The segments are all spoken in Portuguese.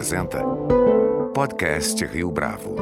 apresenta Podcast Rio Bravo.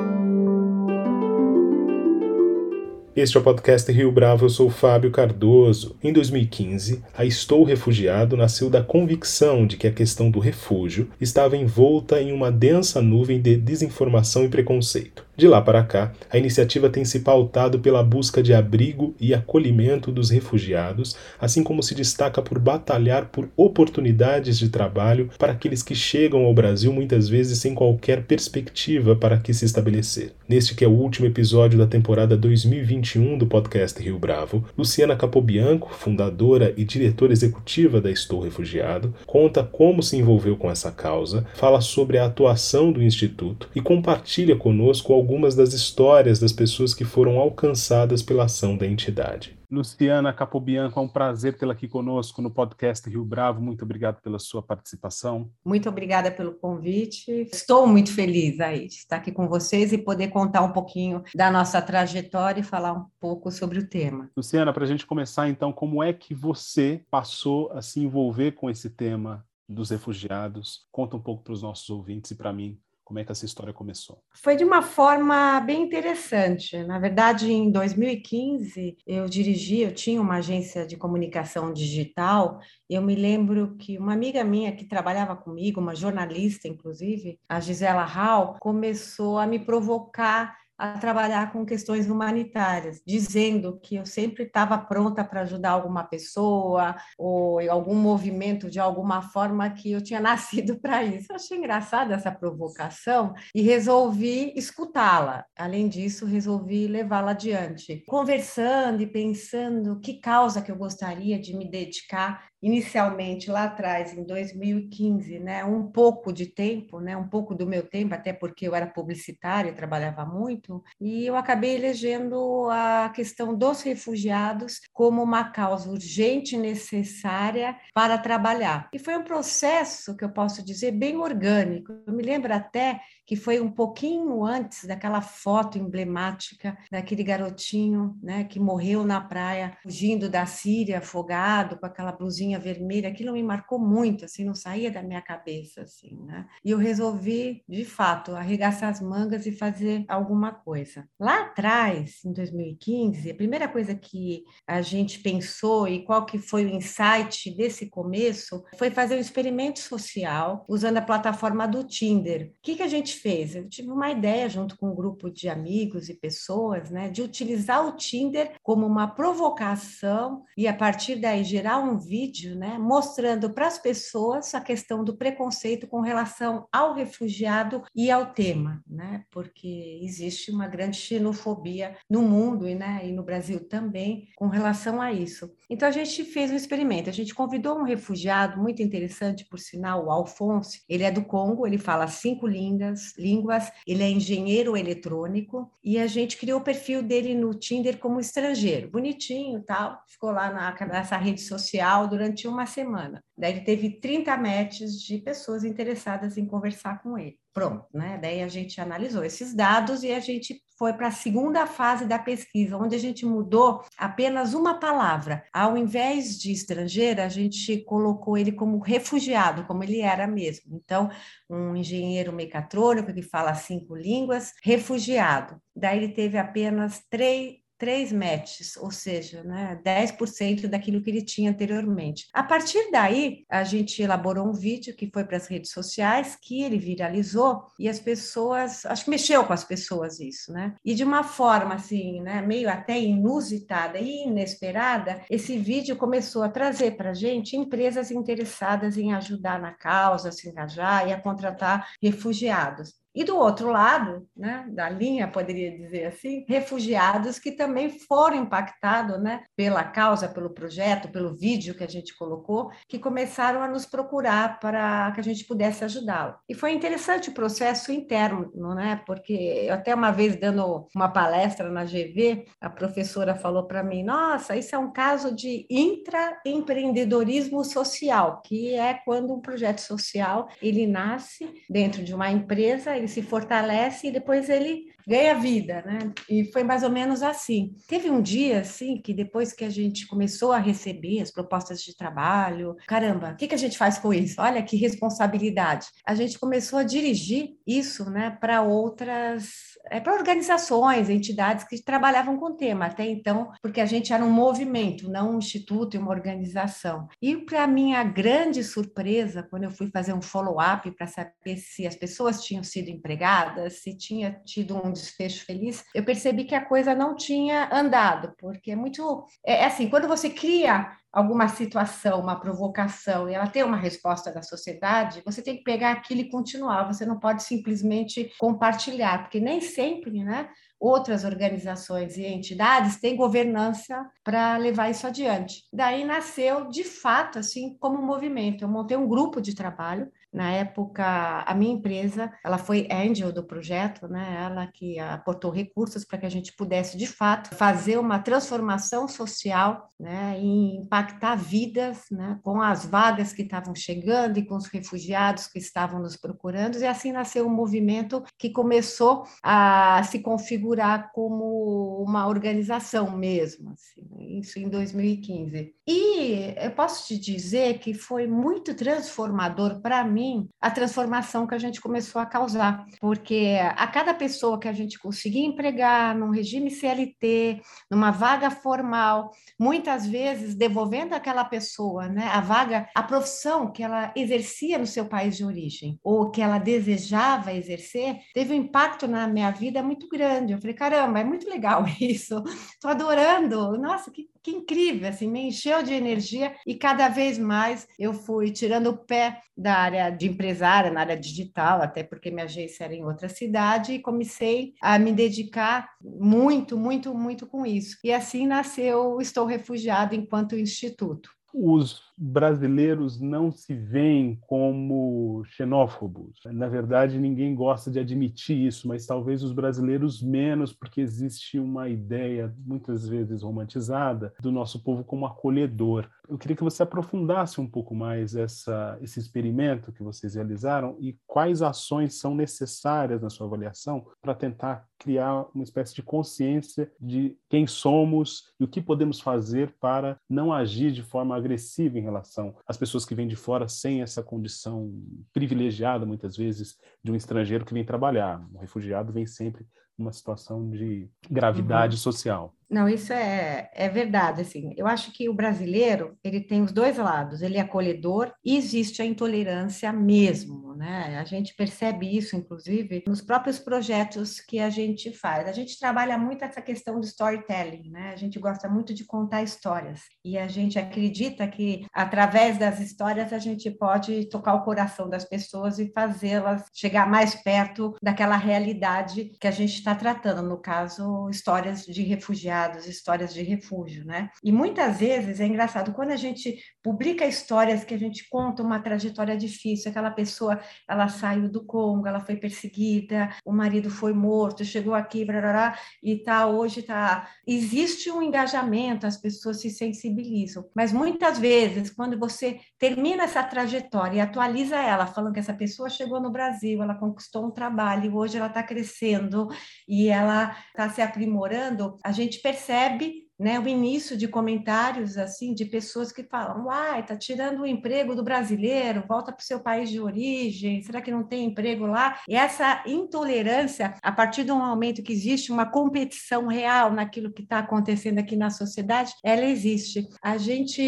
Este é o podcast Rio Bravo, eu sou Fábio Cardoso. Em 2015, a Estou Refugiado nasceu da convicção de que a questão do refúgio estava envolta em uma densa nuvem de desinformação e preconceito. De lá para cá, a iniciativa tem se pautado pela busca de abrigo e acolhimento dos refugiados, assim como se destaca por batalhar por oportunidades de trabalho para aqueles que chegam ao Brasil muitas vezes sem qualquer perspectiva para que se estabelecer. Neste que é o último episódio da temporada 2021 do podcast Rio Bravo, Luciana Capobianco, fundadora e diretora executiva da Estou Refugiado, conta como se envolveu com essa causa, fala sobre a atuação do Instituto e compartilha conosco algumas das histórias das pessoas que foram alcançadas pela ação da entidade. Luciana Capobianco, é um prazer tê-la aqui conosco no podcast Rio Bravo. Muito obrigado pela sua participação. Muito obrigada pelo convite. Estou muito feliz aí de estar aqui com vocês e poder contar um pouquinho da nossa trajetória e falar um pouco sobre o tema. Luciana, para a gente começar então, como é que você passou a se envolver com esse tema dos refugiados? Conta um pouco para os nossos ouvintes e para mim como é que essa história começou? Foi de uma forma bem interessante. Na verdade, em 2015, eu dirigi, eu tinha uma agência de comunicação digital. Eu me lembro que uma amiga minha que trabalhava comigo, uma jornalista, inclusive, a Gisela Hall, começou a me provocar a trabalhar com questões humanitárias, dizendo que eu sempre estava pronta para ajudar alguma pessoa ou algum movimento de alguma forma que eu tinha nascido para isso. Eu achei engraçada essa provocação e resolvi escutá-la. Além disso, resolvi levá-la adiante, conversando e pensando que causa que eu gostaria de me dedicar inicialmente lá atrás, em 2015, né, um pouco de tempo, né, um pouco do meu tempo, até porque eu era publicitária, trabalhava muito, e eu acabei elegendo a questão dos refugiados como uma causa urgente e necessária para trabalhar. E foi um processo que eu posso dizer bem orgânico. Eu me lembro até que foi um pouquinho antes daquela foto emblemática daquele garotinho, né, que morreu na praia, fugindo da Síria, afogado, com aquela blusinha vermelha. Aquilo me marcou muito, assim, não saía da minha cabeça, assim, né? E eu resolvi, de fato, arregaçar as mangas e fazer alguma coisa. Lá atrás, em 2015, a primeira coisa que a gente pensou e qual que foi o insight desse começo foi fazer um experimento social usando a plataforma do Tinder. O que, que a gente fez? Eu tive uma ideia, junto com um grupo de amigos e pessoas, né, de utilizar o Tinder como uma provocação e, a partir daí, gerar um vídeo né, mostrando para as pessoas a questão do preconceito com relação ao refugiado e ao tema, né, porque existe uma grande xenofobia no mundo e, né, e no Brasil também com relação a isso. Então, a gente fez um experimento, a gente convidou um refugiado muito interessante, por sinal, o Alfonso, ele é do Congo, ele fala cinco línguas, línguas, ele é engenheiro eletrônico e a gente criou o perfil dele no Tinder como estrangeiro, bonitinho tal, ficou lá na, nessa rede social durante uma semana. Daí ele teve 30 matches de pessoas interessadas em conversar com ele. Pronto, né? Daí a gente analisou esses dados e a gente foi para a segunda fase da pesquisa, onde a gente mudou apenas uma palavra. Ao invés de estrangeira, a gente colocou ele como refugiado, como ele era mesmo. Então, um engenheiro mecatrônico que fala cinco línguas, refugiado. Daí ele teve apenas três, três matches, ou seja, né, 10% daquilo que ele tinha anteriormente. A partir daí, a gente elaborou um vídeo que foi para as redes sociais, que ele viralizou, e as pessoas, acho que mexeu com as pessoas isso, né? E de uma forma, assim, né, meio até inusitada e inesperada, esse vídeo começou a trazer para a gente empresas interessadas em ajudar na causa, se engajar e a contratar refugiados. E do outro lado, né, da linha, poderia dizer assim, refugiados que também foram impactados né, pela causa, pelo projeto, pelo vídeo que a gente colocou, que começaram a nos procurar para que a gente pudesse ajudá-lo. E foi interessante o processo interno, né, porque eu até uma vez dando uma palestra na GV, a professora falou para mim: nossa, isso é um caso de intraempreendedorismo social, que é quando um projeto social ele nasce dentro de uma empresa, ele ele se fortalece e depois ele ganha vida, né? E foi mais ou menos assim. Teve um dia, assim, que depois que a gente começou a receber as propostas de trabalho, caramba, o que, que a gente faz com isso? Olha que responsabilidade. A gente começou a dirigir isso, né, para outras é, para organizações, entidades que trabalhavam com o tema até então, porque a gente era um movimento, não um instituto e uma organização. E para minha grande surpresa, quando eu fui fazer um follow-up para saber se as pessoas tinham sido empregadas, se tinha tido um desfecho feliz, eu percebi que a coisa não tinha andado, porque é muito é, é assim, quando você cria alguma situação, uma provocação, e ela tem uma resposta da sociedade, você tem que pegar aquilo e continuar, você não pode simplesmente compartilhar, porque nem sempre, né? Outras organizações e entidades têm governança para levar isso adiante. Daí nasceu, de fato, assim, como um movimento. Eu montei um grupo de trabalho na época, a minha empresa, ela foi angel do projeto, né? Ela que aportou recursos para que a gente pudesse, de fato, fazer uma transformação social, né? E impactar vidas, né? Com as vagas que estavam chegando e com os refugiados que estavam nos procurando. E assim nasceu um movimento que começou a se configurar como uma organização mesmo, assim, né? isso em 2015. E eu posso te dizer que foi muito transformador para mim mim, a transformação que a gente começou a causar, porque a cada pessoa que a gente conseguia empregar num regime CLT, numa vaga formal, muitas vezes devolvendo aquela pessoa, né, a vaga, a profissão que ela exercia no seu país de origem, ou que ela desejava exercer, teve um impacto na minha vida muito grande. Eu falei, caramba, é muito legal isso, estou adorando, nossa, que, que incrível, assim, me encheu de energia e cada vez mais eu fui tirando o pé da área de empresária, na área digital, até porque minha agência era em outra cidade, e comecei a me dedicar muito, muito, muito com isso. E assim nasceu Estou Refugiado enquanto instituto. Os brasileiros não se veem como xenófobos. Na verdade, ninguém gosta de admitir isso, mas talvez os brasileiros menos, porque existe uma ideia, muitas vezes romantizada, do nosso povo como acolhedor. Eu queria que você aprofundasse um pouco mais essa, esse experimento que vocês realizaram e quais ações são necessárias na sua avaliação para tentar criar uma espécie de consciência de quem somos e o que podemos fazer para não agir de forma agressiva em relação às pessoas que vêm de fora sem essa condição privilegiada, muitas vezes, de um estrangeiro que vem trabalhar. Um refugiado vem sempre numa situação de gravidade uhum. social. Não, isso é, é verdade, assim, eu acho que o brasileiro, ele tem os dois lados, ele é acolhedor e existe a intolerância mesmo, né? A gente percebe isso, inclusive, nos próprios projetos que a gente faz. A gente trabalha muito essa questão do storytelling, né? A gente gosta muito de contar histórias e a gente acredita que, através das histórias, a gente pode tocar o coração das pessoas e fazê-las chegar mais perto daquela realidade que a gente está tratando, no caso, histórias de refugiados refugiados, histórias de refúgio, né? E muitas vezes é engraçado quando a gente publica histórias que a gente conta uma trajetória difícil, aquela pessoa, ela saiu do Congo, ela foi perseguida, o marido foi morto, chegou aqui, brará, e tá hoje tá existe um engajamento, as pessoas se sensibilizam, mas muitas vezes quando você termina essa trajetória e atualiza ela, falando que essa pessoa chegou no Brasil, ela conquistou um trabalho, hoje ela está crescendo e ela está se aprimorando, a gente percebe né, o início de comentários assim de pessoas que falam, uai, tá tirando o emprego do brasileiro, volta para o seu país de origem, será que não tem emprego lá? E essa intolerância, a partir do momento que existe uma competição real naquilo que está acontecendo aqui na sociedade, ela existe. A gente,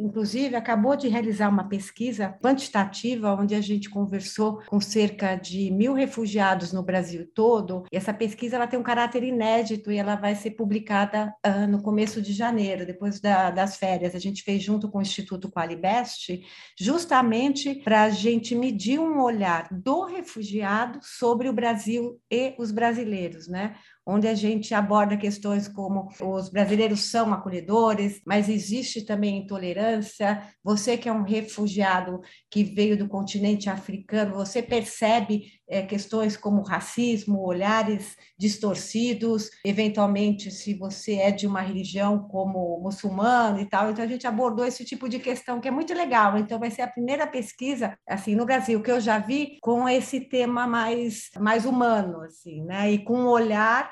inclusive, acabou de realizar uma pesquisa quantitativa onde a gente conversou com cerca de mil refugiados no Brasil todo. E essa pesquisa ela tem um caráter inédito e ela vai ser publicada uh, no começo de janeiro, depois da, das férias, a gente fez junto com o Instituto Qualibest, justamente para a gente medir um olhar do refugiado sobre o Brasil e os brasileiros, né? Onde a gente aborda questões como os brasileiros são acolhedores, mas existe também intolerância. Você que é um refugiado que veio do continente africano, você percebe é, questões como racismo, olhares distorcidos, eventualmente se você é de uma religião como muçulmano e tal. Então a gente abordou esse tipo de questão que é muito legal. Então vai ser a primeira pesquisa assim no Brasil que eu já vi com esse tema mais mais humano assim, né? E com um olhar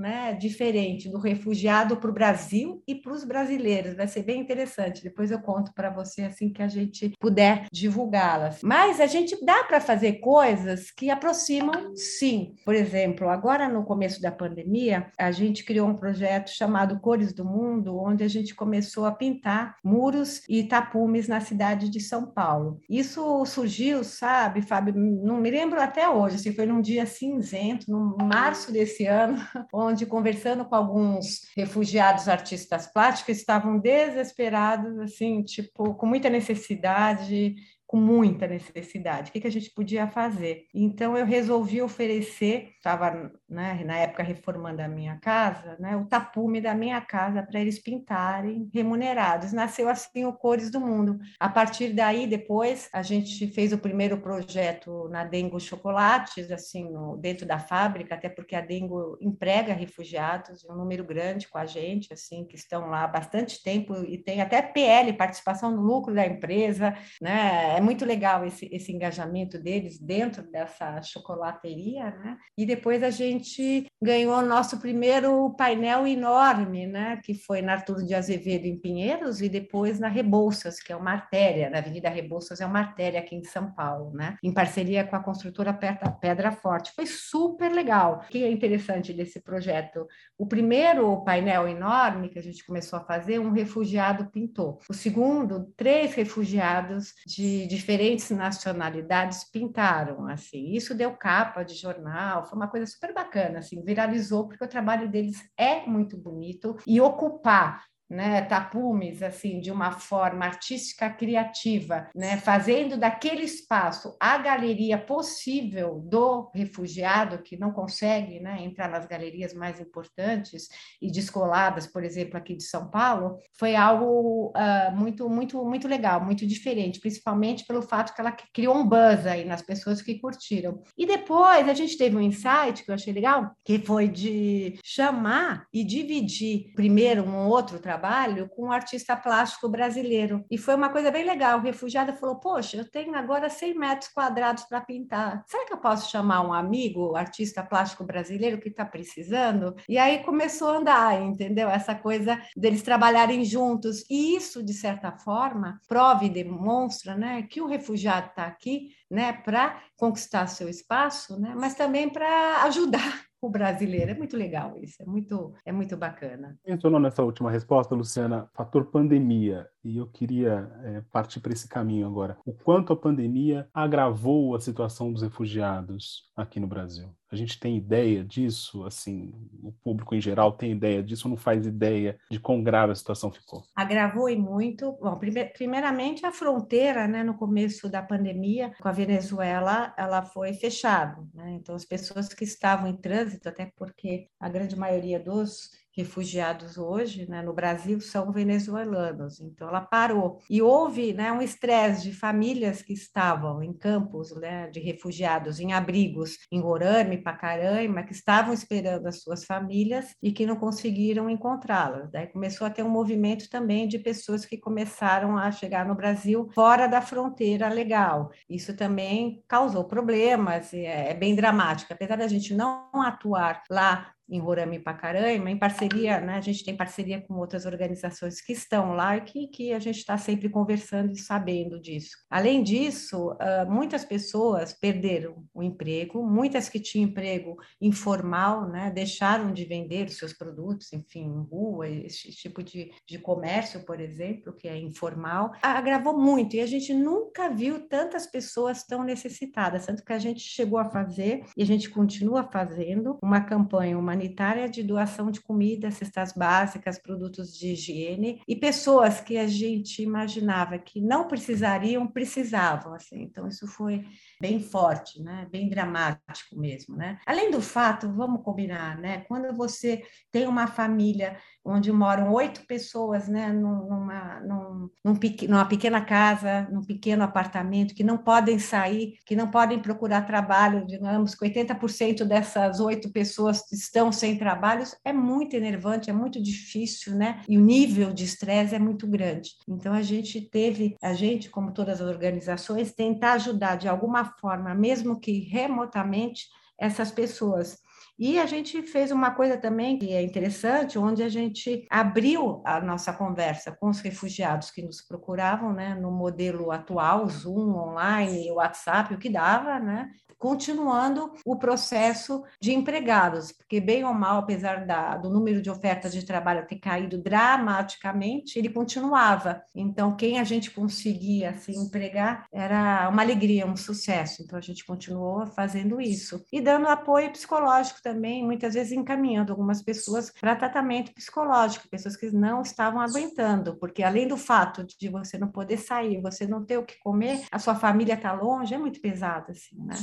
né, diferente do refugiado para o Brasil e para os brasileiros. Vai ser bem interessante. Depois eu conto para você assim que a gente puder divulgá-las. Mas a gente dá para fazer coisas que aproximam, sim. Por exemplo, agora no começo da pandemia, a gente criou um projeto chamado Cores do Mundo, onde a gente começou a pintar muros e tapumes na cidade de São Paulo. Isso surgiu, sabe, Fábio? Não me lembro até hoje. Assim, foi num dia cinzento, no março desse ano, onde onde, conversando com alguns refugiados artistas plásticos, estavam desesperados, assim, tipo, com muita necessidade com muita necessidade. O que, que a gente podia fazer? Então, eu resolvi oferecer, estava né, na época reformando a minha casa, né, o tapume da minha casa para eles pintarem remunerados. Nasceu assim o Cores do Mundo. A partir daí, depois, a gente fez o primeiro projeto na Dengo Chocolates, assim, no, dentro da fábrica, até porque a Dengo emprega refugiados, um número grande com a gente, assim, que estão lá há bastante tempo e tem até PL, participação no lucro da empresa, né? É muito legal esse, esse engajamento deles dentro dessa chocolateria, né? E depois a gente ganhou nosso primeiro painel enorme, né? Que foi na Arturo de Azevedo, em Pinheiros, e depois na Rebouças, que é uma artéria, na Avenida Rebouças é uma artéria aqui em São Paulo, né? Em parceria com a construtora Pedra Forte. Foi super legal. O que é interessante desse projeto? O primeiro painel enorme que a gente começou a fazer, um refugiado pintou. O segundo, três refugiados de diferentes nacionalidades pintaram, assim. Isso deu capa de jornal, foi uma coisa super bacana, assim, viralizou porque o trabalho deles é muito bonito e ocupar né, tapumes assim de uma forma artística criativa, né, fazendo daquele espaço a galeria possível do refugiado que não consegue né, entrar nas galerias mais importantes e descoladas, por exemplo, aqui de São Paulo, foi algo uh, muito muito muito legal, muito diferente, principalmente pelo fato que ela criou um buzz aí nas pessoas que curtiram. E depois a gente teve um insight que eu achei legal, que foi de chamar e dividir primeiro um outro trabalho trabalho com um artista plástico brasileiro. E foi uma coisa bem legal. O refugiado falou: Poxa, eu tenho agora 100 metros quadrados para pintar. Será que eu posso chamar um amigo, artista plástico brasileiro, que está precisando? E aí começou a andar, entendeu? Essa coisa deles trabalharem juntos. E isso, de certa forma, prova e demonstra né, que o refugiado está aqui né, para conquistar seu espaço, né, mas também para ajudar o brasileiro. É muito legal isso, é muito, é muito bacana. Mencionou nessa última resposta, Luciana, fator pandemia, e eu queria é, partir para esse caminho agora. O quanto a pandemia agravou a situação dos refugiados aqui no Brasil? A gente tem ideia disso? Assim, o público em geral tem ideia disso não faz ideia de quão grave a situação ficou? Agravou e muito. Bom, primeiramente a fronteira, né, no começo da pandemia com a Venezuela, ela foi fechada, né? Então as pessoas que estavam em trânsito, até porque a grande maioria dos refugiados hoje né, no Brasil são venezuelanos, então ela parou. E houve né, um estresse de famílias que estavam em campos né, de refugiados, em abrigos em Roraima e Pacaraima, que estavam esperando as suas famílias e que não conseguiram encontrá-las. Daí começou a ter um movimento também de pessoas que começaram a chegar no Brasil fora da fronteira legal. Isso também causou problemas, é, é bem dramático. Apesar da gente não atuar lá em Roraima e Pacaraima, em parceria, né, a gente tem parceria com outras organizações que estão lá e que, que a gente está sempre conversando e sabendo disso. Além disso, uh, muitas pessoas perderam o emprego, muitas que tinham emprego informal, né, deixaram de vender os seus produtos, enfim, em rua, esse tipo de, de comércio, por exemplo, que é informal, agravou muito e a gente nunca viu tantas pessoas tão necessitadas, tanto que a gente chegou a fazer e a gente continua fazendo uma campanha, uma humanitária de doação de comida, cestas básicas, produtos de higiene e pessoas que a gente imaginava que não precisariam, precisavam, assim. Então isso foi bem forte, né? Bem dramático mesmo, né? Além do fato, vamos combinar, né? Quando você tem uma família onde moram oito pessoas, né? Numa, num, num, numa pequena casa, num pequeno apartamento, que não podem sair, que não podem procurar trabalho, digamos que 80% dessas oito pessoas estão sem trabalhos, é muito enervante, é muito difícil, né? E o nível de estresse é muito grande. Então a gente teve, a gente, como todas as organizações, tentar ajudar de alguma forma, mesmo que remotamente, essas pessoas. E a gente fez uma coisa também que é interessante, onde a gente abriu a nossa conversa com os refugiados que nos procuravam, né, no modelo atual, Zoom, online, WhatsApp, o que dava, né, continuando o processo de empregados, porque bem ou mal, apesar da, do número de ofertas de trabalho ter caído dramaticamente, ele continuava. Então, quem a gente conseguia assim, empregar era uma alegria, um sucesso. Então, a gente continuou fazendo isso e dando apoio psicológico também, muitas vezes encaminhando algumas pessoas para tratamento psicológico, pessoas que não estavam aguentando, porque além do fato de você não poder sair, você não ter o que comer, a sua família está longe, é muito pesado assim, né?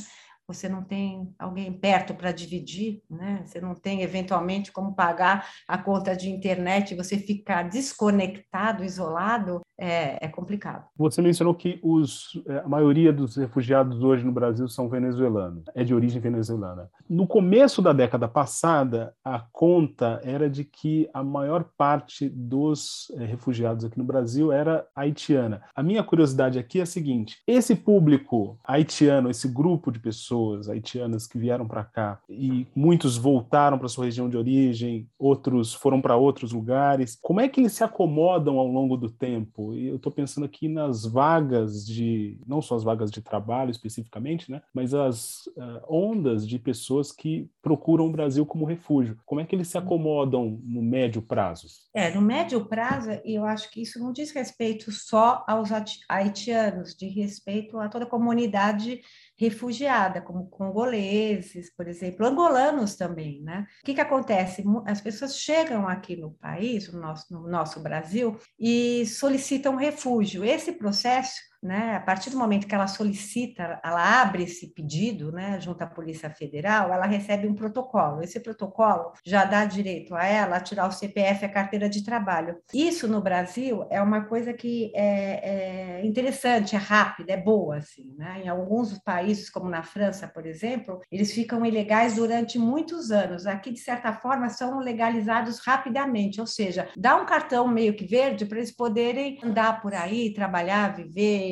Você não tem alguém perto para dividir, né? Você não tem eventualmente como pagar a conta de internet, você ficar desconectado, isolado, é, é complicado. Você mencionou que os, é, a maioria dos refugiados hoje no Brasil são venezuelanos, é de origem venezuelana. No começo da década passada, a conta era de que a maior parte dos é, refugiados aqui no Brasil era haitiana. A minha curiosidade aqui é a seguinte: esse público haitiano, esse grupo de pessoas pessoas haitianas que vieram para cá e muitos voltaram para sua região de origem, outros foram para outros lugares. Como é que eles se acomodam ao longo do tempo? E eu estou pensando aqui nas vagas de, não só as vagas de trabalho especificamente, né, mas as uh, ondas de pessoas que procuram o Brasil como refúgio. Como é que eles se acomodam no médio prazo? É, no médio prazo, eu acho que isso não diz respeito só aos haitianos, de respeito a toda a comunidade refugiada, como congoleses, por exemplo, angolanos também, né? O que, que acontece? As pessoas chegam aqui no país, no nosso, no nosso Brasil, e solicitam refúgio. Esse processo né? A partir do momento que ela solicita, ela abre esse pedido, né, junto à Polícia Federal, ela recebe um protocolo. Esse protocolo já dá direito a ela a tirar o CPF, a carteira de trabalho. Isso no Brasil é uma coisa que é, é interessante, é rápida, é boa, assim, né? Em alguns países, como na França, por exemplo, eles ficam ilegais durante muitos anos. Aqui, de certa forma, são legalizados rapidamente, ou seja, dá um cartão meio que verde para eles poderem andar por aí, trabalhar, viver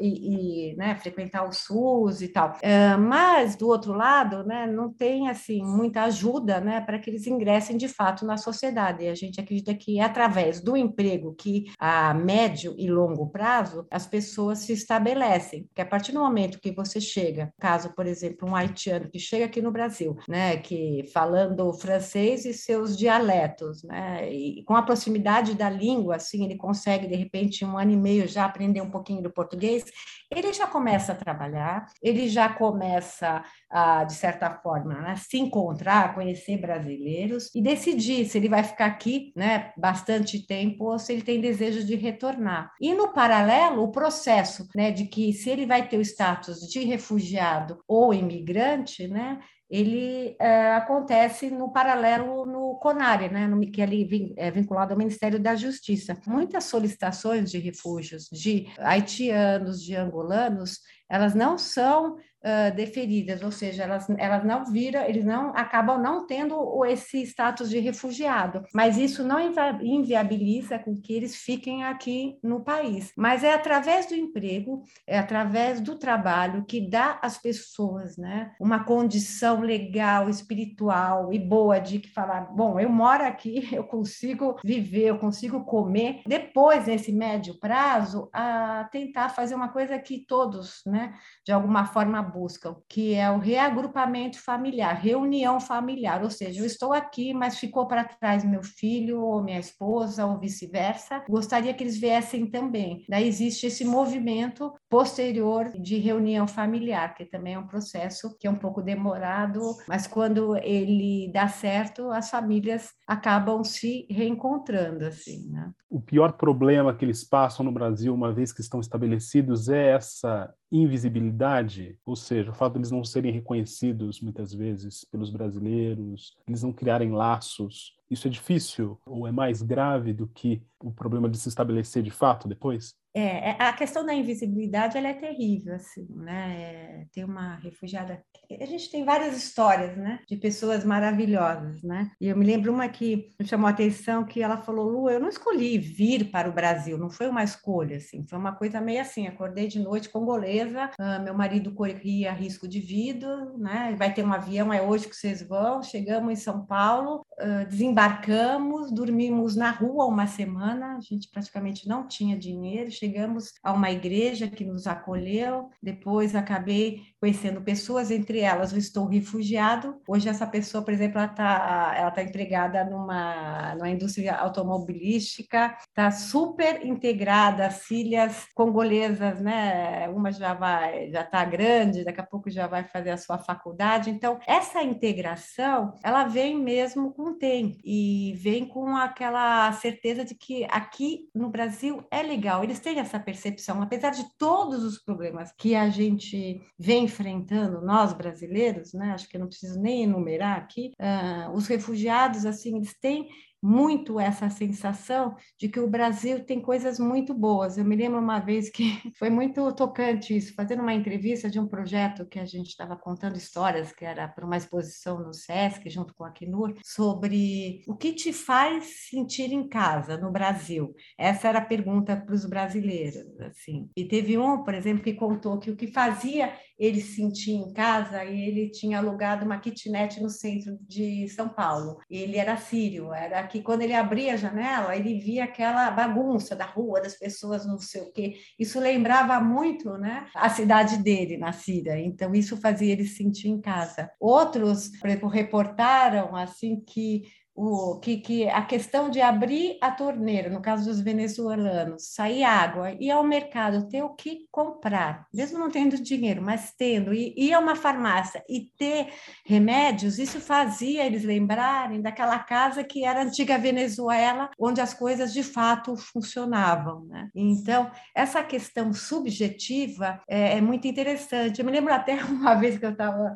e, e né, frequentar o SUS e tal. Uh, mas, do outro lado, né, não tem assim muita ajuda né, para que eles ingressem de fato na sociedade. E a gente acredita que é através do emprego que a médio e longo prazo as pessoas se estabelecem. Que a partir do momento que você chega, caso, por exemplo, um haitiano que chega aqui no Brasil, né, que falando francês e seus dialetos, né, e com a proximidade da língua, assim, ele consegue de repente um ano e meio já aprender um pouquinho do português, ele já começa a trabalhar, ele já começa a, de certa forma, né, se encontrar, conhecer brasileiros e decidir se ele vai ficar aqui né, bastante tempo ou se ele tem desejo de retornar. E, no paralelo, o processo né, de que se ele vai ter o status de refugiado ou imigrante, né, ele é, acontece no paralelo no CONARE, né, no, que é ali é vinculado ao Ministério da Justiça. Muitas solicitações de refúgios de haitianos, de angolanos, elas não são uh, deferidas, ou seja, elas, elas não viram, eles não acabam não tendo esse status de refugiado, mas isso não inviabiliza com que eles fiquem aqui no país. Mas é através do emprego, é através do trabalho que dá às pessoas, né, uma condição legal, espiritual e boa de que falar, bom, eu moro aqui, eu consigo viver, eu consigo comer. Depois, nesse médio prazo, a tentar fazer uma coisa que todos, né, de alguma forma buscam, que é o reagrupamento familiar, reunião familiar, ou seja, eu estou aqui, mas ficou para trás meu filho ou minha esposa ou vice-versa. Gostaria que eles viessem também. Daí existe esse movimento posterior de reunião familiar, que também é um processo que é um pouco demorado, mas quando ele dá certo, as famílias acabam se reencontrando assim, né? O pior problema que eles passam no Brasil, uma vez que estão estabelecidos, é essa invisibilidade, ou seja, o fato de eles não serem reconhecidos muitas vezes pelos brasileiros, eles não criarem laços. Isso é difícil ou é mais grave do que o problema de se estabelecer de fato depois? É, é, a questão da invisibilidade ela é terrível, assim, né? É, tem uma refugiada. A gente tem várias histórias, né? De pessoas maravilhosas, né? E eu me lembro uma que me chamou a atenção que ela falou: Lu, eu não escolhi vir para o Brasil, não foi uma escolha, assim, foi uma coisa meio assim. Acordei de noite congolesa, uh, meu marido corria risco de vida, né? Vai ter um avião, é hoje que vocês vão. Chegamos em São Paulo, uh, desembarcamos, dormimos na rua uma semana, a gente praticamente não tinha dinheiro chegamos a uma igreja que nos acolheu, depois acabei conhecendo pessoas, entre elas o Estou Refugiado. Hoje essa pessoa, por exemplo, ela está ela tá empregada numa, numa indústria automobilística, está super integrada, as filhas congolesas, né? Uma já vai, já está grande, daqui a pouco já vai fazer a sua faculdade. Então, essa integração, ela vem mesmo com o tempo e vem com aquela certeza de que aqui no Brasil é legal. Eles têm essa percepção, apesar de todos os problemas que a gente vem enfrentando, nós brasileiros, né? Acho que eu não preciso nem enumerar aqui, uh, os refugiados, assim, eles têm muito essa sensação de que o Brasil tem coisas muito boas. Eu me lembro uma vez que foi muito tocante isso, fazendo uma entrevista de um projeto que a gente estava contando histórias, que era para uma exposição no SESC, junto com a Acnur, sobre o que te faz sentir em casa no Brasil. Essa era a pergunta para os brasileiros. assim. E teve um, por exemplo, que contou que o que fazia ele se sentia em casa e ele tinha alugado uma kitnet no centro de São Paulo. Ele era sírio, era que quando ele abria a janela, ele via aquela bagunça da rua, das pessoas, não sei o quê. Isso lembrava muito né, a cidade dele, na Síria. Então, isso fazia ele se sentir em casa. Outros, por exemplo, reportaram assim que o, que, que a questão de abrir a torneira, no caso dos venezuelanos, sair água, ir ao mercado, ter o que comprar, mesmo não tendo dinheiro, mas tendo, e ir a uma farmácia e ter remédios, isso fazia eles lembrarem daquela casa que era a antiga Venezuela, onde as coisas de fato funcionavam. Né? Então, essa questão subjetiva é, é muito interessante. Eu me lembro até uma vez que eu estava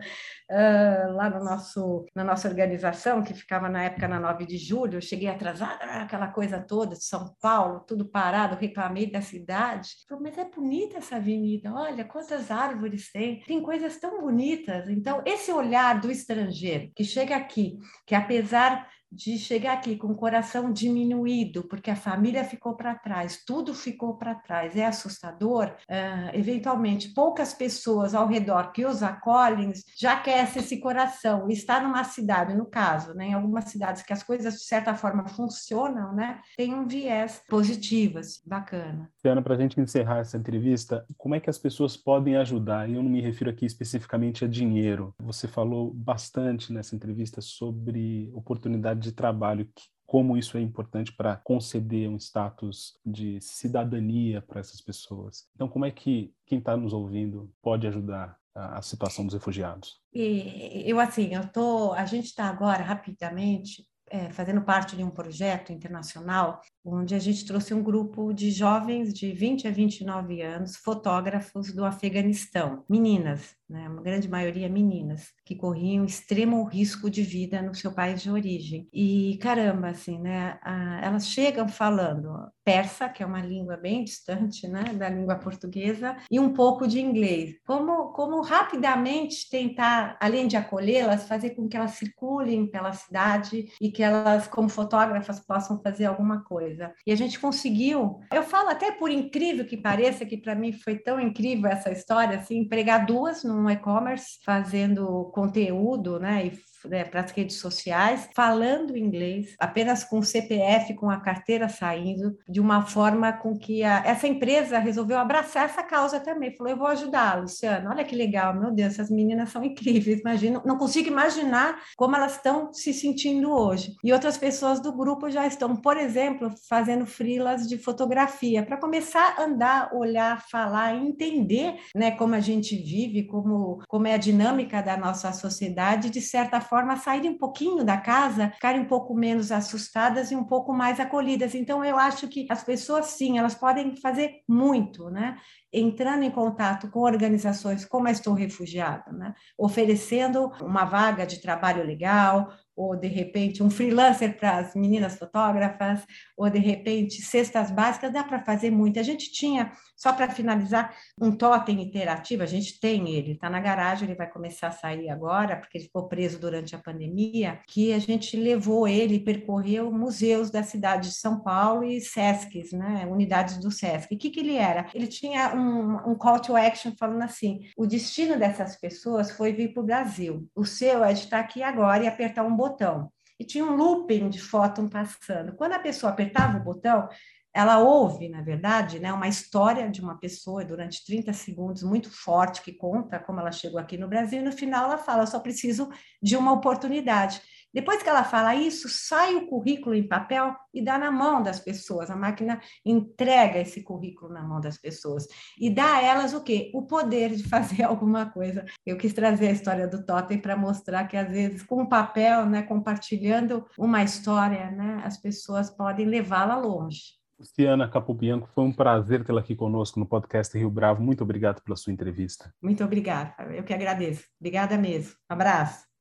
uh, lá no nosso, na nossa organização, que ficava na época na 9 de julho, eu cheguei atrasada, aquela coisa toda de São Paulo, tudo parado, reclamei da cidade. Falei, mas é bonita essa avenida, olha quantas árvores tem, tem coisas tão bonitas. Então, esse olhar do estrangeiro que chega aqui, que apesar de chegar aqui com o coração diminuído, porque a família ficou para trás, tudo ficou para trás, é assustador. Uh, eventualmente, poucas pessoas ao redor que os acolhem já aquecem esse coração. Está numa cidade, no caso, né, em algumas cidades que as coisas de certa forma funcionam, né, tem um viés positivo, assim, bacana. Ana, para a gente encerrar essa entrevista, como é que as pessoas podem ajudar? Eu não me refiro aqui especificamente a dinheiro. Você falou bastante nessa entrevista sobre oportunidade de trabalho, que, como isso é importante para conceder um status de cidadania para essas pessoas. Então, como é que quem está nos ouvindo pode ajudar a, a situação dos refugiados? E, eu assim, eu tô, a gente está agora rapidamente é, fazendo parte de um projeto internacional, onde a gente trouxe um grupo de jovens de 20 a 29 anos, fotógrafos do Afeganistão, meninas, né, uma grande maioria meninas, que corriam extremo risco de vida no seu país de origem. E caramba, assim, né, a, elas chegam falando persa, que é uma língua bem distante, né, da língua portuguesa, e um pouco de inglês. Como, como rapidamente tentar, além de acolhê-las, fazer com que elas circulem pela cidade e que elas, como fotógrafas, possam fazer alguma coisa. E a gente conseguiu. Eu falo até por incrível que pareça, que para mim foi tão incrível essa história, assim, empregar duas num e-commerce, fazendo conteúdo, né? E né, para as redes sociais, falando inglês, apenas com o CPF, com a carteira saindo, de uma forma com que a, essa empresa resolveu abraçar essa causa também. Falou: eu vou ajudar, Luciana. Olha que legal, meu Deus, essas meninas são incríveis. Imagino, não consigo imaginar como elas estão se sentindo hoje. E outras pessoas do grupo já estão, por exemplo, fazendo frilas de fotografia para começar a andar, olhar, falar, entender, né, como a gente vive, como como é a dinâmica da nossa sociedade, de certa forma forma, saírem um pouquinho da casa, ficarem um pouco menos assustadas e um pouco mais acolhidas. Então, eu acho que as pessoas, sim, elas podem fazer muito, né? Entrando em contato com organizações como a Estou Refugiada, né? Oferecendo uma vaga de trabalho legal, ou de repente um freelancer para as meninas fotógrafas, ou de repente cestas básicas, dá para fazer muito. A gente tinha, só para finalizar, um totem interativo, a gente tem ele, está na garagem, ele vai começar a sair agora, porque ele ficou preso durante a pandemia, que a gente levou ele, percorreu museus da cidade de São Paulo e SESCs, né, unidades do SESC. O que, que ele era? Ele tinha um, um call to action falando assim, o destino dessas pessoas foi vir para o Brasil, o seu é de estar aqui agora e apertar um botão botão. E tinha um looping de fóton passando. Quando a pessoa apertava o botão, ela ouve, na verdade, né, uma história de uma pessoa durante 30 segundos muito forte que conta como ela chegou aqui no Brasil e no final ela fala, eu só preciso de uma oportunidade. Depois que ela fala isso, sai o currículo em papel e dá na mão das pessoas. A máquina entrega esse currículo na mão das pessoas e dá a elas o quê? O poder de fazer alguma coisa. Eu quis trazer a história do Totem para mostrar que às vezes com o papel, né, compartilhando uma história, né, as pessoas podem levá-la longe. Luciana Capobianco, foi um prazer tê-la aqui conosco no podcast Rio Bravo. Muito obrigado pela sua entrevista. Muito obrigada. Eu que agradeço. Obrigada mesmo. Um abraço.